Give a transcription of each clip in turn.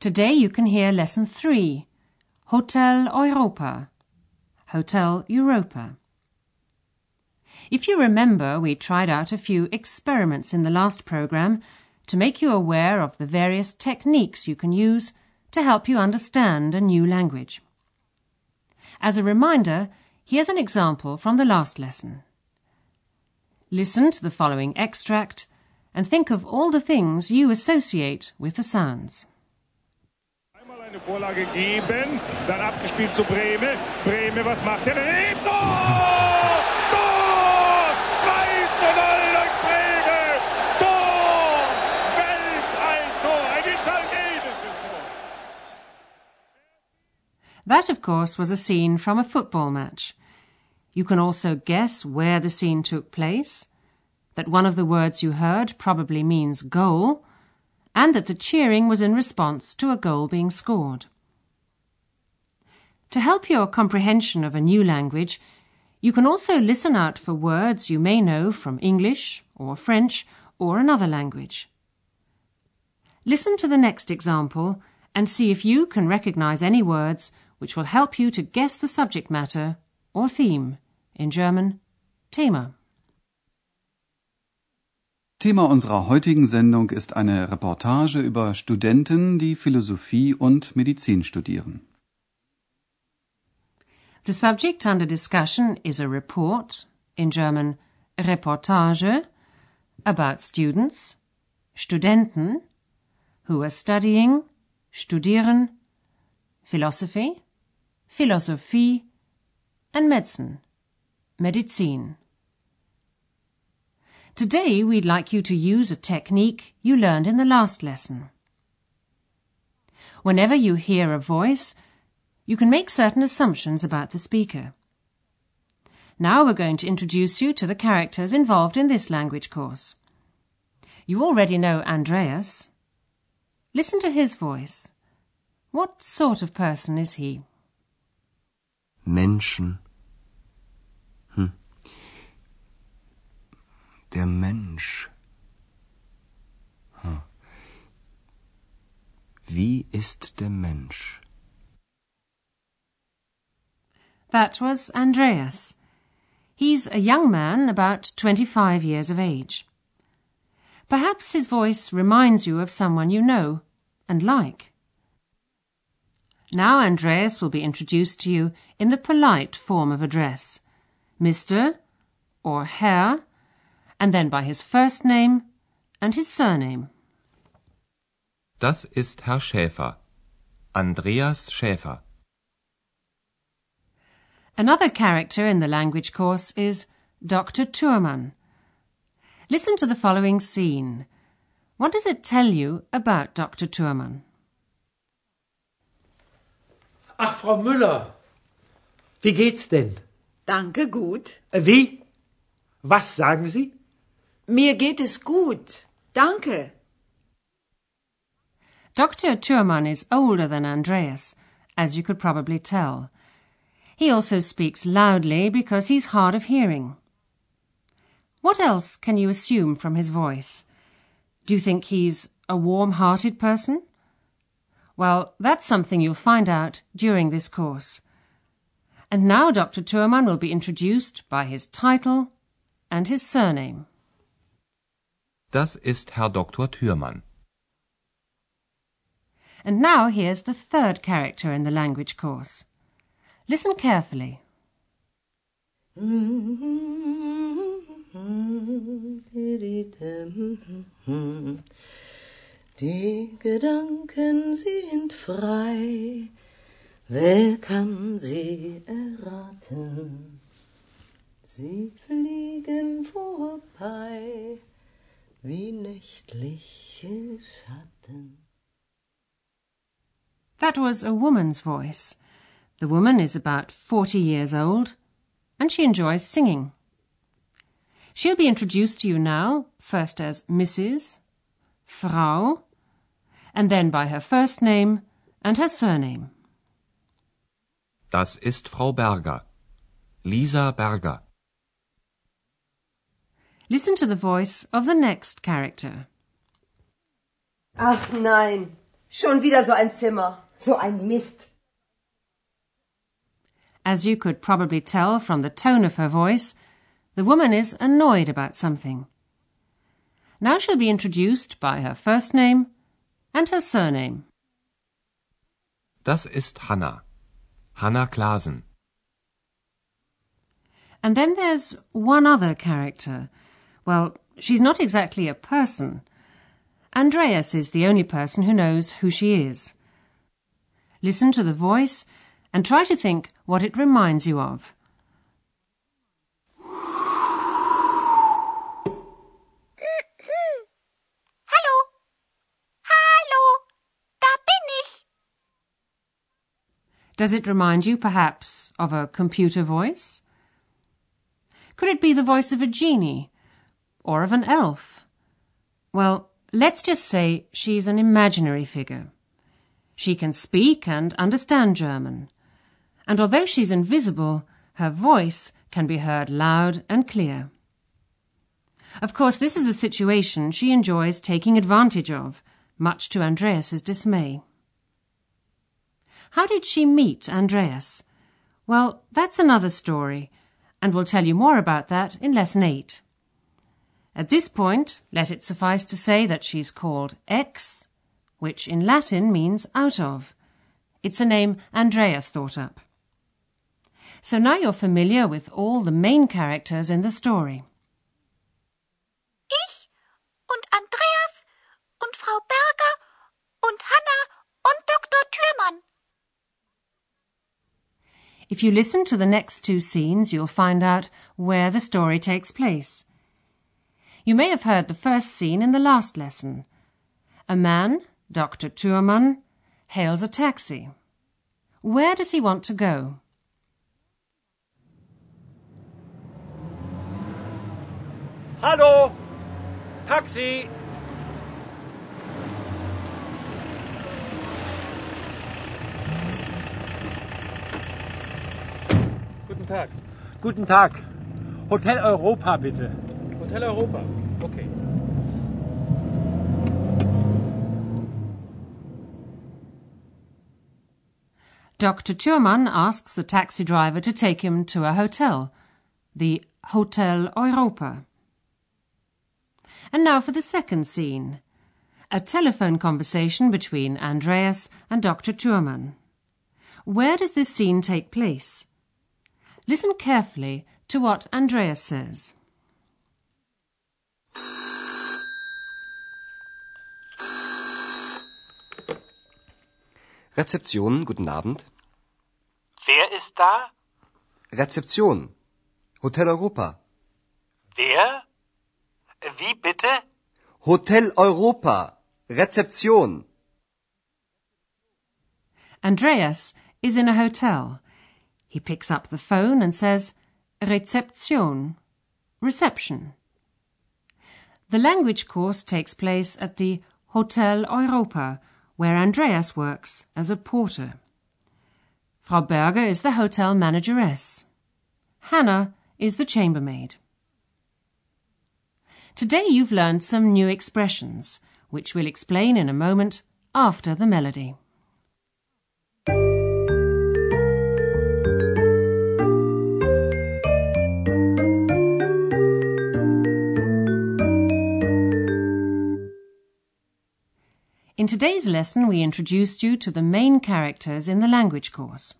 Today you can hear lesson 3, Hotel Europa, Hotel Europa. If you remember, we tried out a few experiments in the last program to make you aware of the various techniques you can use to help you understand a new language. As a reminder, here's an example from the last lesson. Listen to the following extract and think of all the things you associate with the sounds. Eine Vorlage geben, dann abgespielt zu Brehme. Brehme, was macht er? Tor! Tor! 2 zu 0 durch Brehme! Tor! Welt ein Tor! Ein italienisches Tor! That, of course, was a scene from a football match. You can also guess where the scene took place, that one of the words you heard probably means goal, and that the cheering was in response to a goal being scored. To help your comprehension of a new language, you can also listen out for words you may know from English or French or another language. Listen to the next example and see if you can recognize any words which will help you to guess the subject matter or theme. In German, Thema. Thema unserer heutigen Sendung ist eine Reportage über Studenten, die Philosophie und Medizin studieren. The subject under discussion is a report, in German Reportage, about students, Studenten, who are studying, studieren, philosophy, Philosophie, and medicine, Medizin. Today we'd like you to use a technique you learned in the last lesson. Whenever you hear a voice, you can make certain assumptions about the speaker. Now we're going to introduce you to the characters involved in this language course. You already know Andreas. Listen to his voice. What sort of person is he? Menschen. Der Mensch. Hm. Wie ist der Mensch? That was Andreas. He's a young man about 25 years of age. Perhaps his voice reminds you of someone you know and like. Now Andreas will be introduced to you in the polite form of address. Mr. or Herr, and then by his first name and his surname. Das ist Herr Schäfer. Andreas Schäfer. Another character in the language course is Dr. Thürmann. Listen to the following scene. What does it tell you about Dr. Thürmann? Ach, Frau Müller, wie geht's denn? Danke, gut. Wie? Was sagen Sie? Mir geht es gut. Danke. Dr. Thürmann is older than Andreas, as you could probably tell. He also speaks loudly because he's hard of hearing. What else can you assume from his voice? Do you think he's a warm-hearted person? Well, that's something you'll find out during this course. And now Dr. Thürmann will be introduced by his title and his surname. Das ist Herr Dr. Thürmann. And now here's the third character in the language course. Listen carefully. Die Gedanken sind frei, wer kann sie erraten? Sie fliegen vorbei wie nächtliche Schatten. That was a woman's voice. The woman is about 40 years old and she enjoys singing. She'll be introduced to you now, first as Mrs. Frau, and then by her first name and her surname. Das ist Frau Berger. Lisa Berger. Listen to the voice of the next character. Ach nein, schon wieder so ein Zimmer, so ein Mist. As you could probably tell from the tone of her voice, the woman is annoyed about something. Now she'll be introduced by her first name and her surname. Das ist Hanna. Hanna Klasen. And then there's one other character. Well, she's not exactly a person. Andreas is the only person who knows who she is. Listen to the voice and try to think what it reminds you of. Hallo. Hallo. Da bin ich. Does it remind you, perhaps, of a computer voice? Could it be the voice of a genie? Or of an elf? Well, let's just say she's an imaginary figure. She can speak and understand German. And although she's invisible, her voice can be heard loud and clear. Of course, this is a situation she enjoys taking advantage of, much to Andreas's dismay. How did she meet Andreas? Well, that's another story, and we'll tell you more about that in Lesson 8. At this point, let it suffice to say that she's called X, which in Latin means out of. It's a name Andreas thought up. So now you're familiar with all the main characters in the story. Ich und Andreas und Frau Berger und Hanna und Dr. Thürmann. If you listen to the next two scenes, you'll find out where the story takes place. You may have heard the first scene in the last lesson. A man, Dr. Thürmann, hails a taxi. Where does he want to go? Hallo. Taxi. Guten Tag. Guten Tag. Hotel Europa, bitte. Hotel Europa. Okay. Dr. Thürmann asks the taxi driver to take him to a hotel, the Hotel Europa. And now for the second scene. A telephone conversation between Andreas and Dr. Thürmann. Where does this scene take place? Listen carefully to what Andreas says. Rezeption, guten Abend. Wer ist da? Rezeption. Hotel Europa. Wer? Wie bitte? Hotel Europa. Rezeption. Andreas is in a hotel. He picks up the phone and says, Rezeption. Reception. The language course takes place at the Hotel Europa, where Andreas works as a porter. Frau Berger is the hotel manageress. Hanna is the chambermaid. Today you've learned some new expressions, which we'll explain in a moment after the melody. In today's lesson, we introduced you to the main characters in the language course.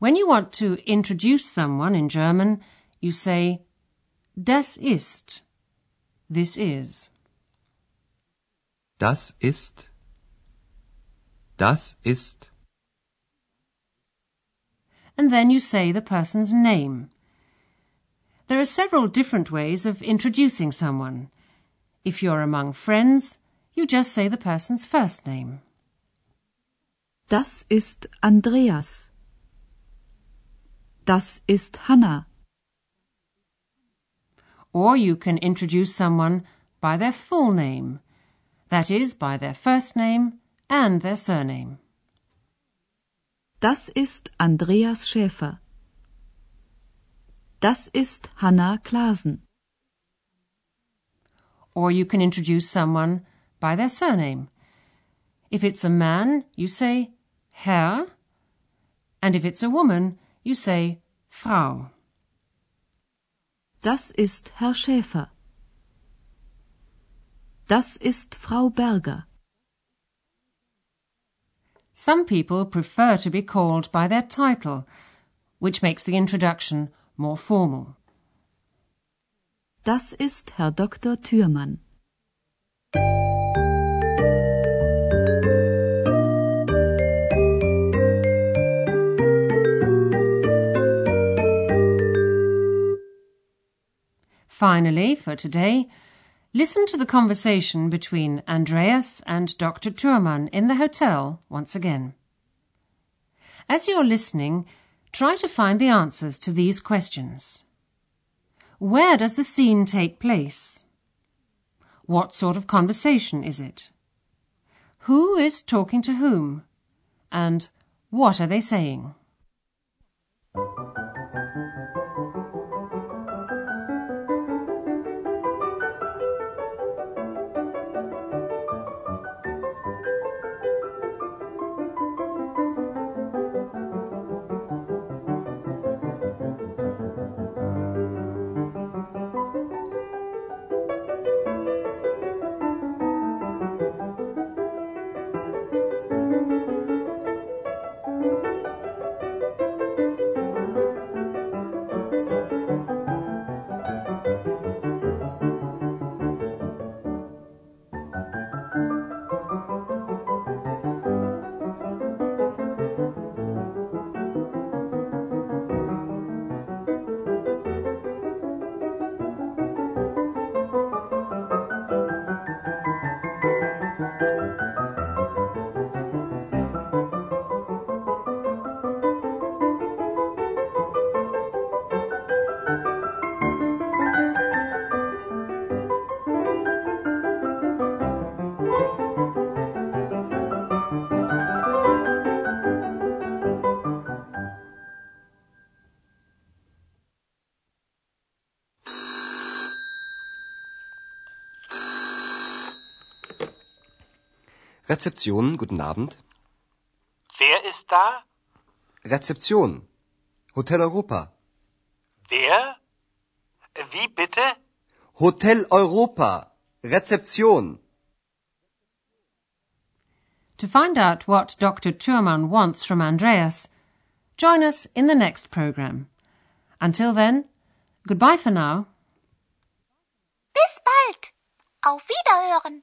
When you want to introduce someone in German, you say Das ist. This is. Das ist. Das ist. And then you say the person's name. There are several different ways of introducing someone. If you're among friends, you just say the person's first name. Das ist Andreas. Das ist Hanna. Or you can introduce someone by their full name, that is, by their first name and their surname. Das ist Andreas Schäfer. Das ist Hanna Klasen. Or you can introduce someone by their surname. If it's a man, you say Herr, and if it's a woman, you say Frau. Das ist Herr Schäfer. Das ist Frau Berger. Some people prefer to be called by their title, which makes the introduction more formal. Das ist Herr Dr. Thürmann. Finally, for today, listen to the conversation between Andreas and Dr. Thürmann in the hotel once again. As you're listening, try to find the answers to these questions. Where does the scene take place? What sort of conversation is it? Who is talking to whom? And what are they saying? Rezeption, guten Abend. Wer ist da? Rezeption. Hotel Europa. Wer? Wie bitte? Hotel Europa. Rezeption. To find out what Dr. Thürmann wants from Andreas, join us in the next program. Until then, goodbye for now. Bis bald. Auf Wiederhören.